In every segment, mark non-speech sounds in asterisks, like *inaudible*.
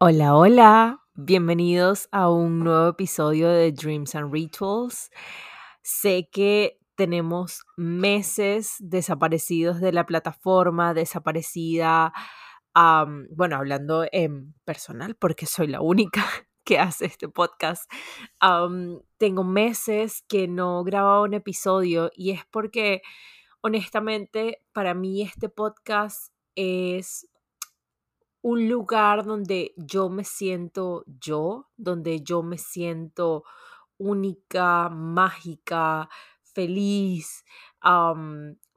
Hola, hola, bienvenidos a un nuevo episodio de Dreams and Rituals. Sé que tenemos meses desaparecidos de la plataforma, desaparecida, bueno, hablando en personal, porque soy la única *laughs* que hace este podcast. tengo meses que no grababa un episodio y es porque, honestamente, para mí este podcast es un lugar donde yo me siento yo, donde yo me siento única, mágica, feliz,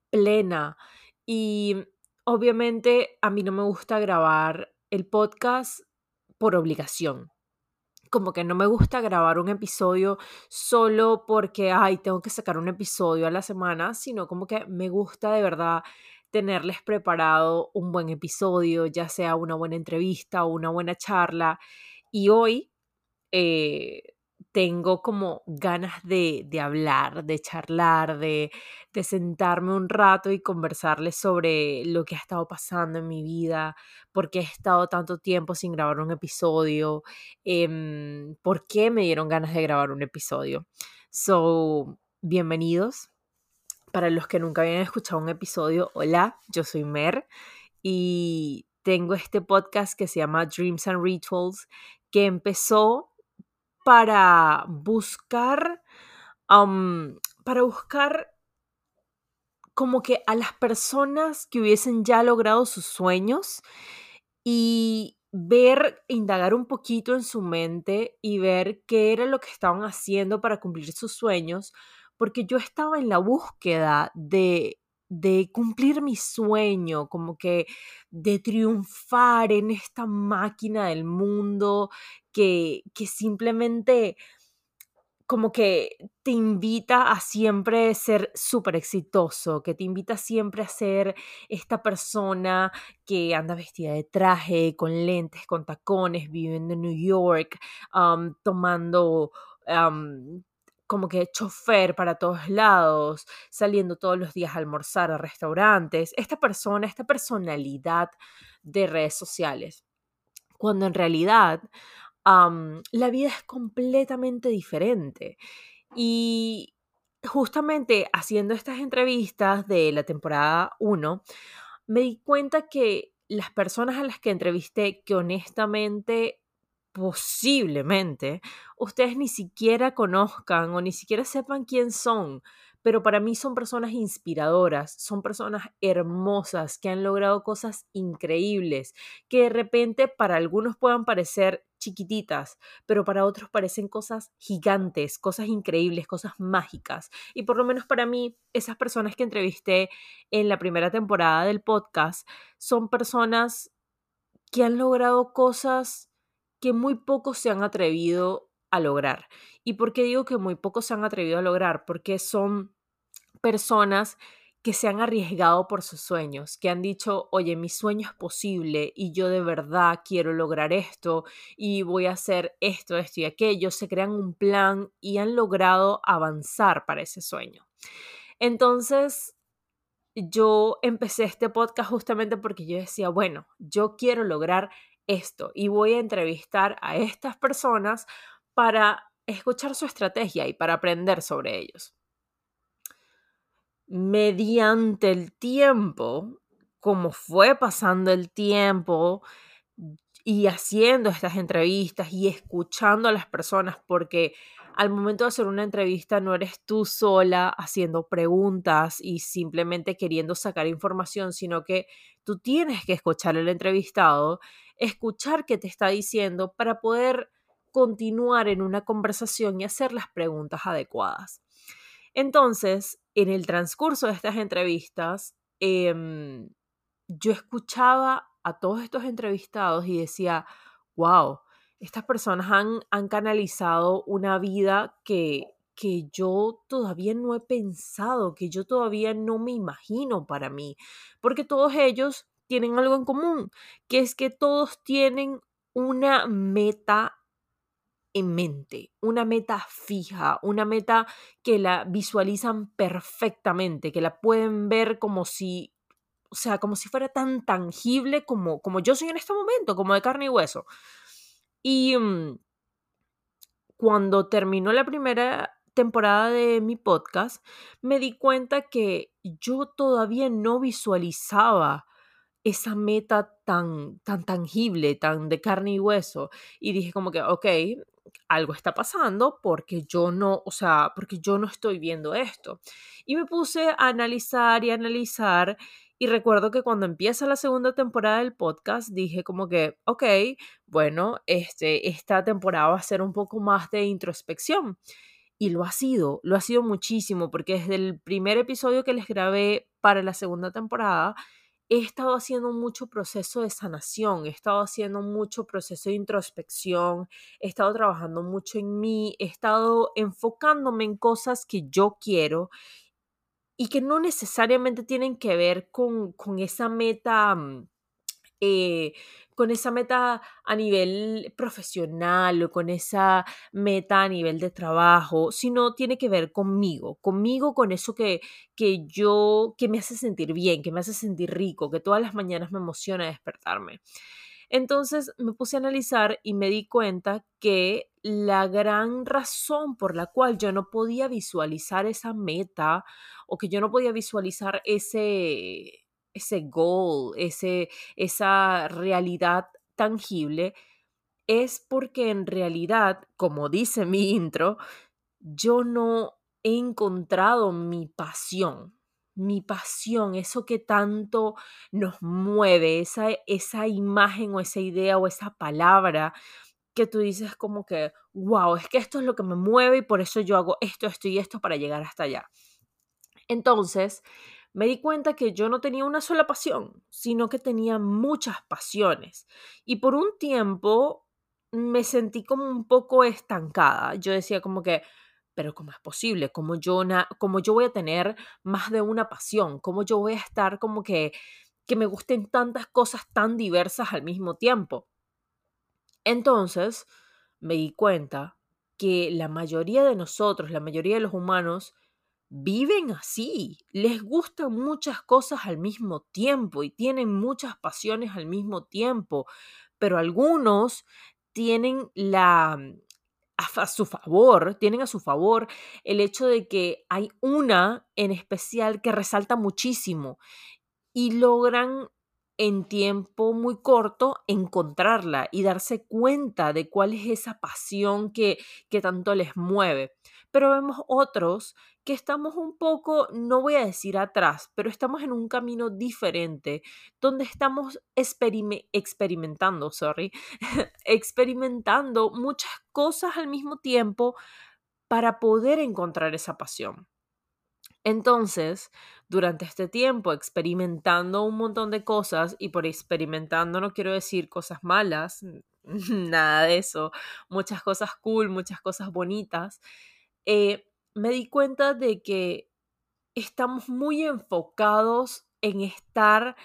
plena. Y obviamente a mí no me gusta grabar el podcast por obligación. Como que no me gusta grabar un episodio solo porque, ay, tengo que sacar un episodio a la semana, sino como que me gusta de verdad tenerles preparado un buen episodio, ya sea una buena entrevista o una buena charla. Y hoy eh, tengo como ganas de, hablar, de charlar, de, sentarme un rato y conversarles sobre lo que ha estado pasando en mi vida, por qué he estado tanto tiempo sin grabar un episodio, em, por qué me dieron ganas de grabar un episodio. So, bienvenidos. Para los que nunca habían escuchado un episodio, hola, yo soy Mer y tengo este podcast que se llama Dreams and Rituals, que empezó para buscar, para buscar como que a las personas que hubiesen ya logrado sus sueños y ver, indagar un poquito en su mente y ver qué era lo que estaban haciendo para cumplir sus sueños, porque yo estaba en la búsqueda de, de cumplir mi sueño, como que de triunfar en esta máquina del mundo que, que simplemente como que te invita a siempre ser súper exitoso, que te invita siempre a ser esta persona que anda vestida de traje, con lentes, con tacones, viviendo en New York, tomando como que chofer para todos lados, saliendo todos los días a almorzar a restaurantes, esta persona, esta personalidad de redes sociales, cuando en realidad la vida es completamente diferente. Y justamente haciendo estas entrevistas de la temporada 1, me di cuenta que las personas a las que entrevisté que honestamente posiblemente ustedes ni siquiera conozcan o ni siquiera sepan quién son, pero para mí son personas inspiradoras, son personas hermosas que han logrado cosas increíbles, que de repente para algunos puedan parecer chiquititas, pero para otros parecen cosas gigantes, cosas increíbles, cosas mágicas. Y por lo menos para mí, esas personas que entrevisté en la primera temporada del podcast son personas que han logrado cosas que muy pocos se han atrevido a lograr. ¿Y por qué digo que muy pocos se han atrevido a lograr? Porque son personas que se han arriesgado por sus sueños, que han dicho, oye, mi sueño es posible y yo de verdad quiero lograr esto y voy a hacer esto, esto y aquello, se crean un plan y han logrado avanzar para ese sueño. Entonces, yo empecé este podcast justamente porque yo decía, bueno, yo quiero lograr esto y voy a entrevistar a estas personas para escuchar su estrategia y para aprender sobre ellos. Mediante el tiempo, como fue pasando el tiempo y haciendo estas entrevistas y escuchando a las personas, porque al momento de hacer una entrevista no eres tú sola haciendo preguntas y simplemente queriendo sacar información, sino que tú tienes que escuchar al entrevistado escuchar qué te está diciendo para poder continuar en una conversación y hacer las preguntas adecuadas. Entonces, en el transcurso de estas entrevistas, em, yo escuchaba a todos estos entrevistados y decía, wow, estas personas han, han canalizado una vida que, que yo todavía no he pensado, que yo todavía no me imagino para mí, porque todos ellos tienen algo en común, que es que todos tienen una meta en mente, una meta fija, una meta que la visualizan perfectamente, que la pueden ver como si, o sea, como si fuera tan tangible como, como yo soy en este momento, como de carne y hueso. Y mm, cuando terminó la primera temporada de mi podcast, me di cuenta que yo todavía no visualizaba esa meta tan, tan tangible, tan de carne y hueso. Y dije como que, ok, algo está pasando porque yo no, o sea, porque yo no estoy viendo esto. Y me puse a analizar y analizar. Y recuerdo que cuando empieza la segunda temporada del podcast dije como que, ok, bueno, este, esta temporada va a ser un poco más de introspección. Y lo ha sido, lo ha sido muchísimo, porque desde el primer episodio que les grabé para la segunda temporada, he estado haciendo mucho proceso de sanación, he estado haciendo mucho proceso de introspección, he estado trabajando mucho en mí, he estado enfocándome en cosas que yo quiero y que no necesariamente tienen que ver con, con esa meta mm, eh, con esa meta a nivel profesional o con esa meta a nivel de trabajo, sino tiene que ver conmigo, conmigo, con eso que, que yo, que me hace sentir bien, que me hace sentir rico, que todas las mañanas me emociona despertarme. Entonces me puse a analizar y me di cuenta que la gran razón por la cual yo no podía visualizar esa meta o que yo no podía visualizar ese, ese goal, ese, esa realidad tangible, es porque en realidad, como dice mi intro, yo no he encontrado mi pasión, mi pasión, eso que tanto nos mueve, esa, esa imagen o esa idea o esa palabra que tú dices como que, wow, es que esto es lo que me mueve y por eso yo hago esto, esto y esto para llegar hasta allá. Entonces, me di cuenta que yo no tenía una sola pasión, sino que tenía muchas pasiones. Y por un tiempo me sentí como un poco estancada. Yo decía como que, pero ¿cómo es posible? ¿Cómo yo, cómo yo voy a tener más de una pasión? ¿Cómo yo voy a estar como que, que me gusten tantas cosas tan diversas al mismo tiempo? Entonces me di cuenta que la mayoría de nosotros, la mayoría de los humanos, viven así, les gustan muchas cosas al mismo tiempo y tienen muchas pasiones al mismo tiempo, pero algunos tienen la a, su favor, tienen a su favor el hecho de que hay una en especial que resalta muchísimo y logran en tiempo muy corto encontrarla y darse cuenta de cuál es esa pasión que, que tanto les mueve. Pero vemos otros que estamos un poco, no voy a decir atrás, pero estamos en un camino diferente, donde estamos experimentando, sorry, *laughs* experimentando muchas cosas al mismo tiempo para poder encontrar esa pasión. Entonces, durante este tiempo experimentando un montón de cosas, y por experimentando no quiero decir cosas malas, *laughs* nada de eso, muchas cosas cool, muchas cosas bonitas, eh, me di cuenta de que estamos muy enfocados en estar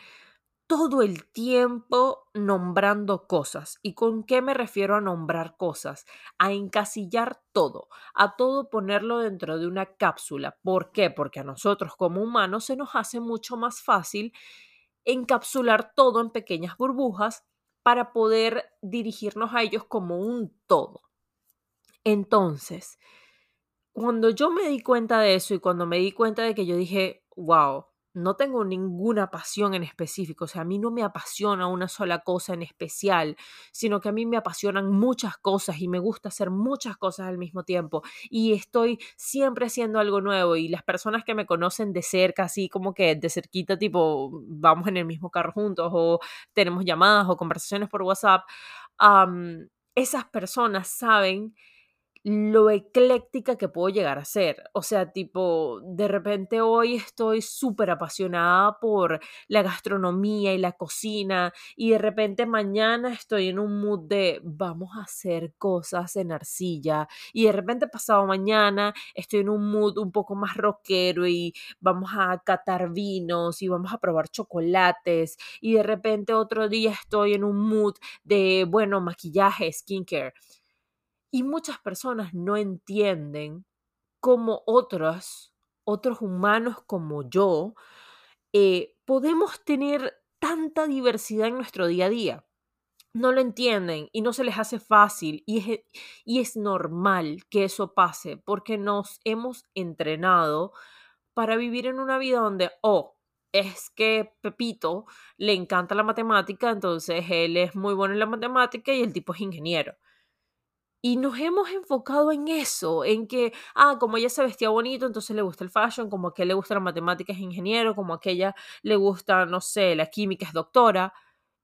todo el tiempo nombrando cosas. ¿Y con qué me refiero a nombrar cosas? A encasillar todo, a todo ponerlo dentro de una cápsula. ¿Por qué? Porque a nosotros como humanos se nos hace mucho más fácil encapsular todo en pequeñas burbujas para poder dirigirnos a ellos como un todo. Entonces, cuando yo me di cuenta de eso y cuando me di cuenta de que yo dije, wow, no tengo ninguna pasión en específico, o sea, a mí no me apasiona una sola cosa en especial, sino que a mí me apasionan muchas cosas y me gusta hacer muchas cosas al mismo tiempo y estoy siempre haciendo algo nuevo y las personas que me conocen de cerca, así como que de cerquita, tipo, vamos en el mismo carro juntos o tenemos llamadas o conversaciones por WhatsApp, esas personas saben lo ecléctica que puedo llegar a ser. O sea, tipo, de repente hoy estoy súper apasionada por la gastronomía y la cocina y de repente mañana estoy en un mood de vamos a hacer cosas en arcilla y de repente pasado mañana estoy en un mood un poco más rockero y vamos a catar vinos y vamos a probar chocolates y de repente otro día estoy en un mood de, bueno, maquillaje, skincare. Y muchas personas no entienden cómo otros, otros humanos como yo, eh, podemos tener tanta diversidad en nuestro día a día. No lo entienden y no se les hace fácil y es, y es normal que eso pase porque nos hemos entrenado para vivir en una vida donde, oh, es que Pepito le encanta la matemática, entonces él es muy bueno en la matemática y el tipo es ingeniero. Y nos hemos enfocado en eso, en que, ah, como ella se vestía bonito, entonces le gusta el fashion, como a le gusta la matemática es ingeniero, como a aquella le gusta, no sé, la química es doctora,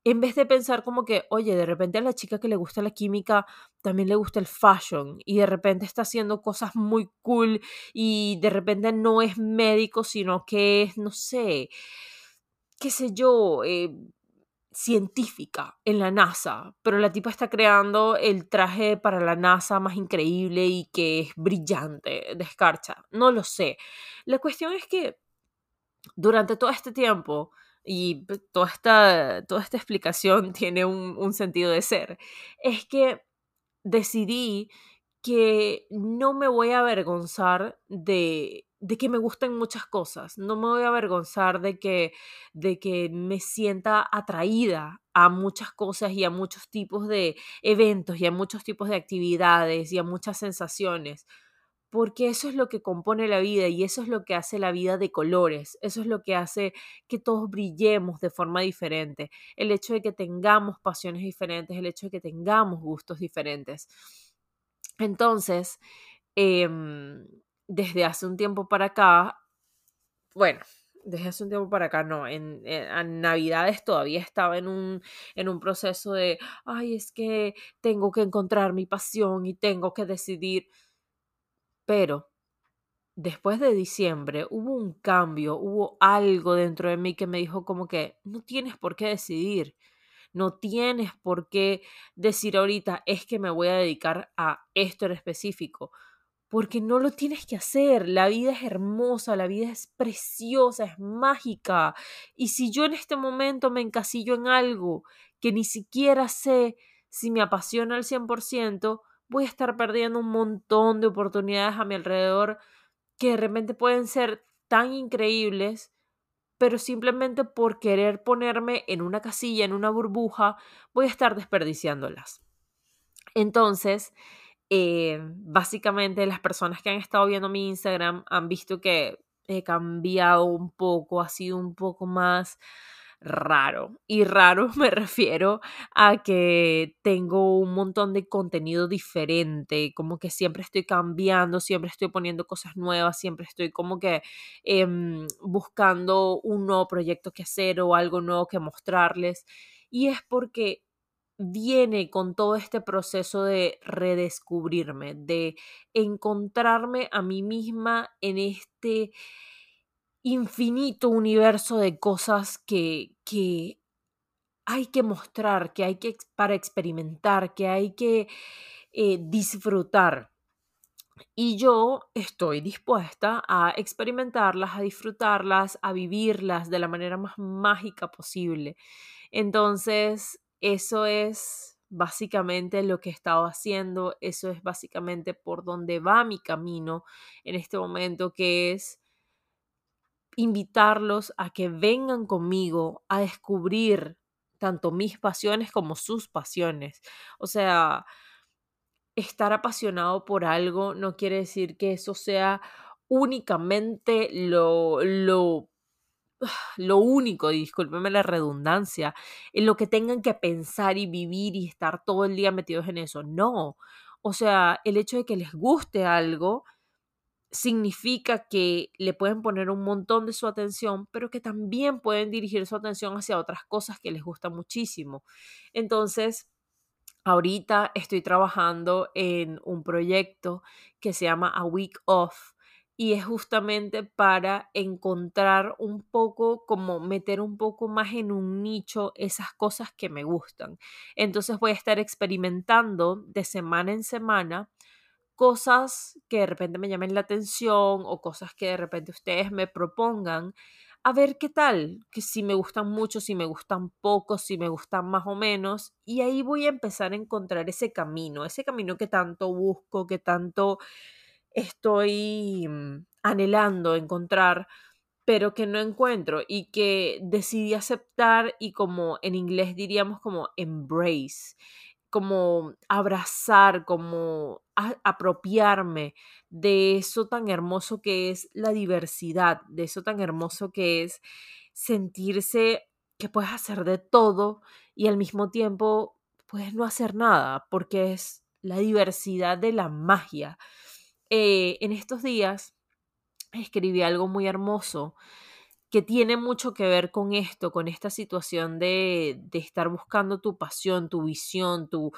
en vez de pensar como que, oye, de repente a la chica que le gusta la química también le gusta el fashion y de repente está haciendo cosas muy cool y de repente no es médico, sino que es, no sé, qué sé yo, eh, científica en la NASA, pero la tipa está creando el traje para la NASA más increíble y que es brillante, descarcha. No lo sé. La cuestión es que durante todo este tiempo, y toda esta, toda esta explicación *laughs* tiene un, un sentido de ser, es que decidí que no me voy a avergonzar de de que me gusten muchas cosas. No me voy a avergonzar de que, de que me sienta atraída a muchas cosas y a muchos tipos de eventos y a muchos tipos de actividades y a muchas sensaciones. Porque eso es lo que compone la vida y eso es lo que hace la vida de colores. Eso es lo que hace que todos brillemos de forma diferente. El hecho de que tengamos pasiones diferentes, el hecho de que tengamos gustos diferentes. Entonces, eh, desde hace un tiempo para acá, bueno, desde hace un tiempo para acá no, en, Navidades todavía estaba en un, en un proceso de, ay, es que tengo que encontrar mi pasión y tengo que decidir. Pero después de diciembre hubo un cambio, hubo algo dentro de mí que me dijo como que no tienes por qué decidir. No tienes por qué decir ahorita es que me voy a dedicar a esto en específico porque no lo tienes que hacer. La vida es hermosa, la vida es preciosa, es mágica. Y si yo en este momento me encasillo en algo que ni siquiera sé si me apasiona al 100%, voy a estar perdiendo un montón de oportunidades a mi alrededor que de repente pueden ser tan increíbles, pero simplemente por querer ponerme en una casilla, en una burbuja, voy a estar desperdiciándolas. Entonces, eh, básicamente las personas que han estado viendo mi Instagram han visto que he cambiado un poco, ha sido un poco más raro. Y raro *laughs* me refiero a que tengo un montón de contenido diferente, como que siempre estoy cambiando, siempre estoy poniendo cosas nuevas, siempre estoy como que em, buscando un nuevo proyecto que hacer o algo nuevo que mostrarles. Y es porque viene con todo este proceso de redescubrirme, de encontrarme a mí misma en este infinito universo de cosas que, que hay que mostrar, que hay que para experimentar, que hay que eh, disfrutar. Y yo estoy dispuesta a experimentarlas, a disfrutarlas, a vivirlas de la manera más mágica posible. Entonces, eso es básicamente lo que he estado haciendo, eso es básicamente por donde va mi camino en este momento, que es invitarlos a que vengan conmigo a descubrir tanto mis pasiones como sus pasiones. O sea, estar apasionado por algo no quiere decir que eso sea únicamente lo, lo *sighs* lo único, discúlpeme la redundancia, en lo que tengan que pensar y vivir y estar todo el día metidos en eso. No. O sea, el hecho de que les guste algo significa que le pueden poner un montón de su atención, pero que también pueden dirigir su atención hacia otras cosas que les gustan muchísimo. Entonces, Ahorita estoy trabajando en un proyecto que se llama A Week Off y es justamente para encontrar un poco, como meter un poco más en un nicho esas cosas que me gustan. Entonces voy a estar experimentando de semana en semana cosas que de repente me llamen la atención o cosas que de repente ustedes me propongan a ver qué tal, que si me gustan mucho, si me gustan poco, si me gustan más o menos, y ahí voy a empezar a encontrar ese camino, ese camino que tanto busco, que tanto estoy mm, anhelando encontrar, pero que no encuentro y que decidí aceptar y como en inglés diríamos como embrace como abrazar, como apropiarme de eso tan hermoso que es la diversidad, de eso tan hermoso que es sentirse que puedes hacer de todo y al mismo tiempo puedes no hacer nada, porque es la diversidad de la magia. Eh, en estos días escribí algo muy hermoso que tiene mucho que ver con esto, con esta situación de, de estar buscando tu pasión, tu visión, tu,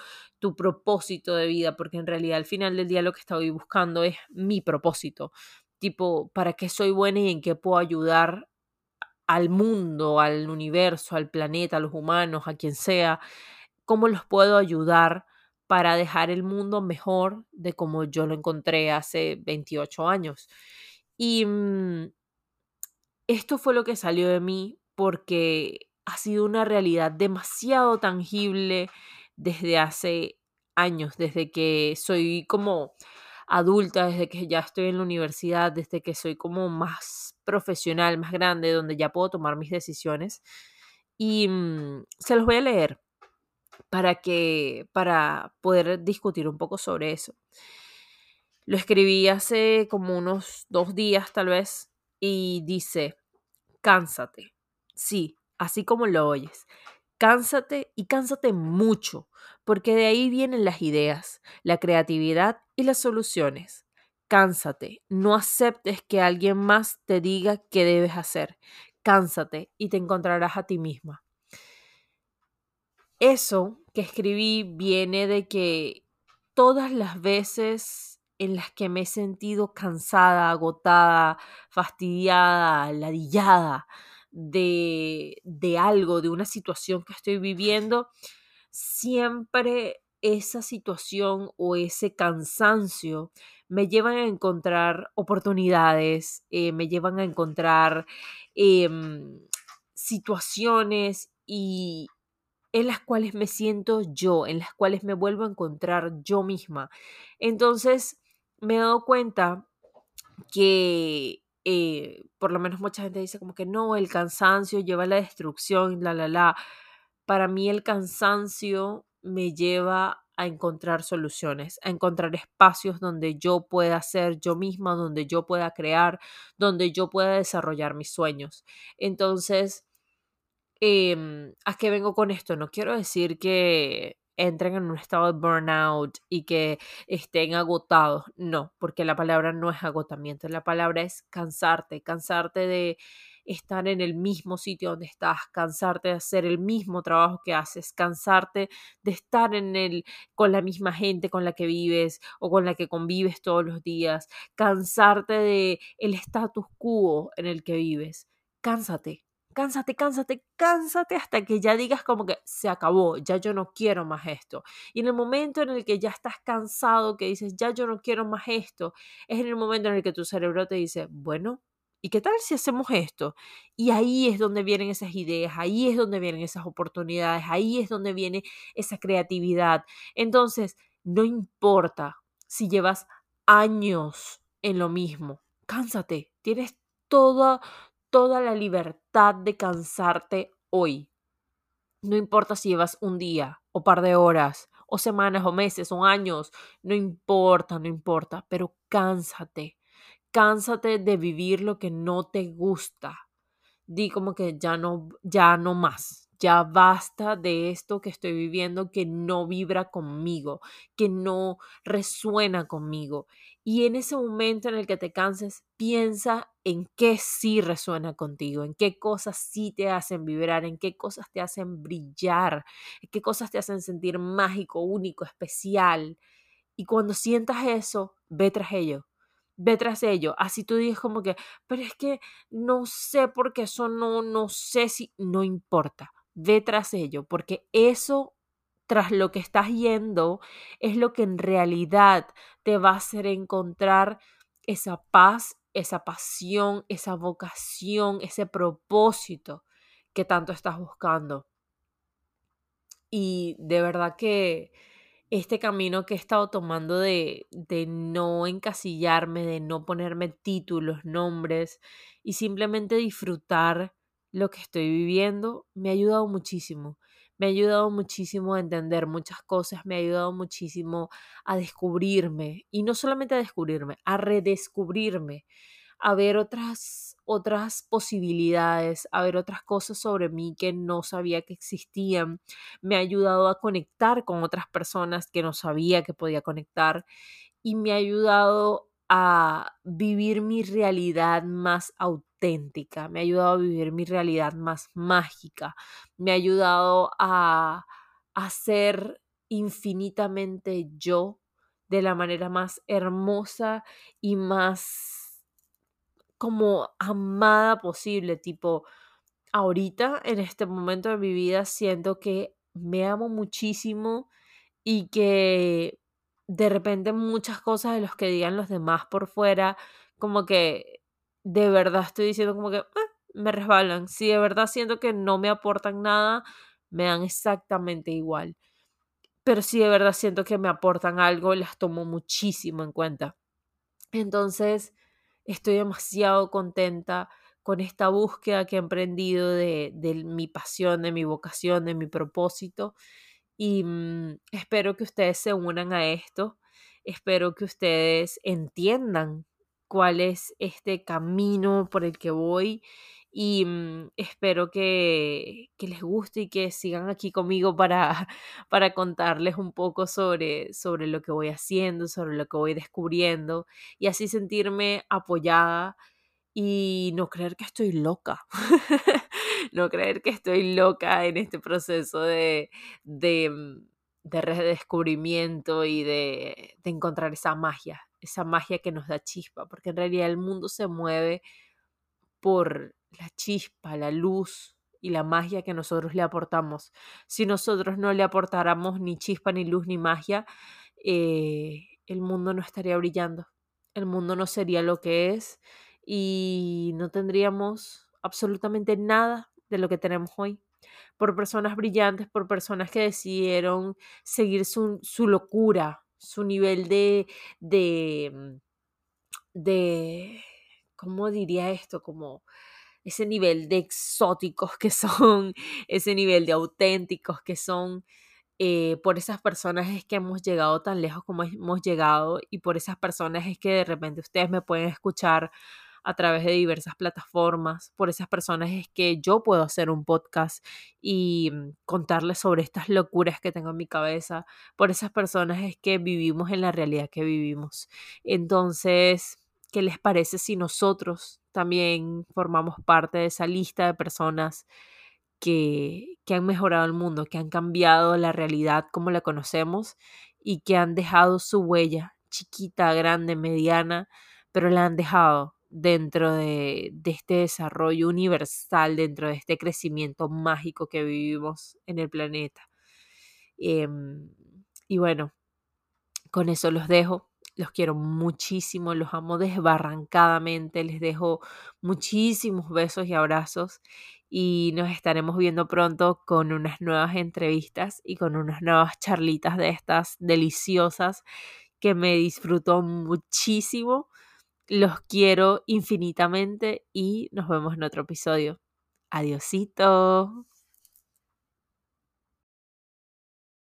propósito de vida, porque en realidad al final del día lo que estoy buscando es mi propósito, tipo, ¿para qué soy buena y en qué puedo ayudar al mundo, al universo, al planeta, a los humanos, a quien sea? ¿Cómo los puedo ayudar? Para dejar el mundo mejor de como yo lo encontré hace 28 años. Y mm, esto fue lo que salió de mí porque ha sido una realidad demasiado tangible desde hace años, desde que soy como adulta, desde que ya estoy en la universidad, desde que soy como más profesional, más grande, donde ya puedo tomar mis decisiones. Y mm, se los voy a leer para que para poder discutir un poco sobre eso. Lo escribí hace como unos dos días tal vez y dice, cánsate. Sí, así como lo oyes. Cánsate y cánsate mucho, porque de ahí vienen las ideas, la creatividad y las soluciones. Cánsate, no aceptes que alguien más te diga qué debes hacer. Cánsate y te encontrarás a ti misma. Eso que escribí viene de que todas las veces en las que me he sentido cansada, agotada, fastidiada, ladillada de, de algo, de una situación que estoy viviendo, siempre esa situación o ese cansancio me llevan a encontrar oportunidades, eh, me llevan a encontrar em, situaciones y, en las cuales me siento yo, en las cuales me vuelvo a encontrar yo misma. Entonces, me he dado cuenta que eh, por lo menos mucha gente dice como que no, el cansancio lleva a la destrucción, la, la, la. Para mí el cansancio me lleva a encontrar soluciones, a encontrar espacios donde yo pueda ser yo misma, donde yo pueda crear, donde yo pueda desarrollar mis sueños. Entonces, eh, ¿a qué vengo con esto? No quiero decir que entren en un estado de burnout y que estén agotados. No, porque la palabra no es agotamiento, la palabra es cansarte, cansarte de estar en el mismo sitio donde estás, cansarte de hacer el mismo trabajo que haces, cansarte de estar en el con la misma gente con la que vives o con la que convives todos los días, cansarte de el status quo en el que vives. Cánsate, cánsate, cánsate, cánsate hasta que ya digas como que se acabó, ya yo no quiero más esto. Y en el momento en el que ya estás cansado, que dices, ya yo no quiero más esto, es en el momento en el que tu cerebro te dice, bueno, ¿y qué tal si hacemos esto? Y ahí es donde vienen esas ideas, ahí es donde vienen esas oportunidades, ahí es donde viene esa creatividad. Entonces, no importa si llevas años en lo mismo, cánsate, tienes toda, toda la libertad de cansarte hoy. No importa si llevas un día o par de horas o semanas o meses o años, no importa, no importa, pero cánsate. Cánsate de vivir lo que no te gusta. Di como que ya no, ya no más ya basta de esto que estoy viviendo que no vibra conmigo, que no resuena conmigo. Y en ese momento en el que te canses, piensa en qué sí resuena contigo, en qué cosas sí te hacen vibrar, en qué cosas te hacen brillar, en qué cosas te hacen sentir mágico, único, especial. Y cuando sientas eso, ve tras ello ve tras ello. Así tú dices como que, pero es que no sé por qué eso no, no sé si, no importa, ve tras ello, porque eso tras lo que estás yendo es lo que en realidad te va a hacer encontrar esa paz, esa pasión, esa vocación, ese propósito que tanto estás buscando. Y de verdad que este camino que he estado tomando de, de no encasillarme, de no ponerme títulos, nombres y simplemente disfrutar lo que estoy viviendo, me ha ayudado muchísimo. Me ha ayudado muchísimo a entender muchas cosas, me ha ayudado muchísimo a descubrirme y no solamente a descubrirme, a redescubrirme, a ver otras otras posibilidades, a ver otras cosas sobre mí que no sabía que existían. Me ha ayudado a conectar con otras personas que no sabía que podía conectar y me ha ayudado a vivir mi realidad más auténtica, me ha ayudado a vivir mi realidad más mágica, me ha ayudado a, a ser infinitamente yo de la manera más hermosa y más como amada posible, tipo, ahorita, en este momento de mi vida, siento que me amo muchísimo y que de repente muchas cosas de los que digan los demás por fuera, como que de verdad estoy diciendo como que ah, me resbalan. Si de verdad siento que no me aportan nada, me dan exactamente igual. Pero si de verdad siento que me aportan algo, las tomo muchísimo en cuenta. Entonces, Estoy demasiado contenta con esta búsqueda que he emprendido de, mi pasión, de mi vocación, de mi propósito. Y mm, espero que ustedes se unan a esto. Espero que ustedes entiendan cuál es este camino por el que voy y mm, espero que, les guste y que sigan aquí conmigo para, *laughs* para contarles un poco sobre, sobre lo que voy haciendo, sobre lo que voy descubriendo y así sentirme apoyada y no creer que estoy loca, *laughs* no creer que estoy loca en este proceso de, de, mm, de redescubrimiento y de, de encontrar esa magia, esa magia que nos da chispa, porque en realidad el mundo se mueve por la chispa, la luz y la magia que nosotros le aportamos. Si nosotros no le aportáramos ni chispa, ni luz, ni magia, eh, el mundo no estaría brillando. El mundo no sería lo que es y no tendríamos absolutamente nada de lo que tenemos hoy. Por personas brillantes, por personas que decidieron seguir su, su locura, su nivel de, de, mm, de, ¿cómo diría esto? Como ese nivel de exóticos que son, *laughs* ese nivel de auténticos que son. Eh, por esas personas es que hemos llegado tan lejos como hemos llegado y por esas personas es que de repente ustedes me pueden escuchar a través de diversas plataformas. Por esas personas es que yo puedo hacer un podcast y mm, contarles sobre estas locuras que tengo en mi cabeza. Por esas personas es que vivimos en la realidad que vivimos. Entonces, ¿qué les parece si nosotros también formamos parte de esa lista de personas que, que, han mejorado el mundo, que han cambiado la realidad como la conocemos y que han dejado su huella, chiquita, grande, mediana, pero la han dejado dentro de, este desarrollo universal, dentro de este crecimiento mágico que vivimos en el planeta. Em, y bueno, con eso los dejo. Los quiero muchísimo, los amo desbarrancadamente, les dejo muchísimos besos y abrazos y nos estaremos viendo pronto con unas nuevas entrevistas y con unas nuevas charlitas de estas deliciosas que me disfrutó muchísimo. Los quiero infinitamente y nos vemos en otro episodio. Adiosito.